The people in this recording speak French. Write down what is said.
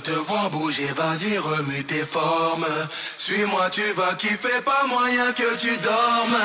corps bouger, vas-y remue tes formes. Suis-moi, tu vas kiffer, pas moyen que tu dormes.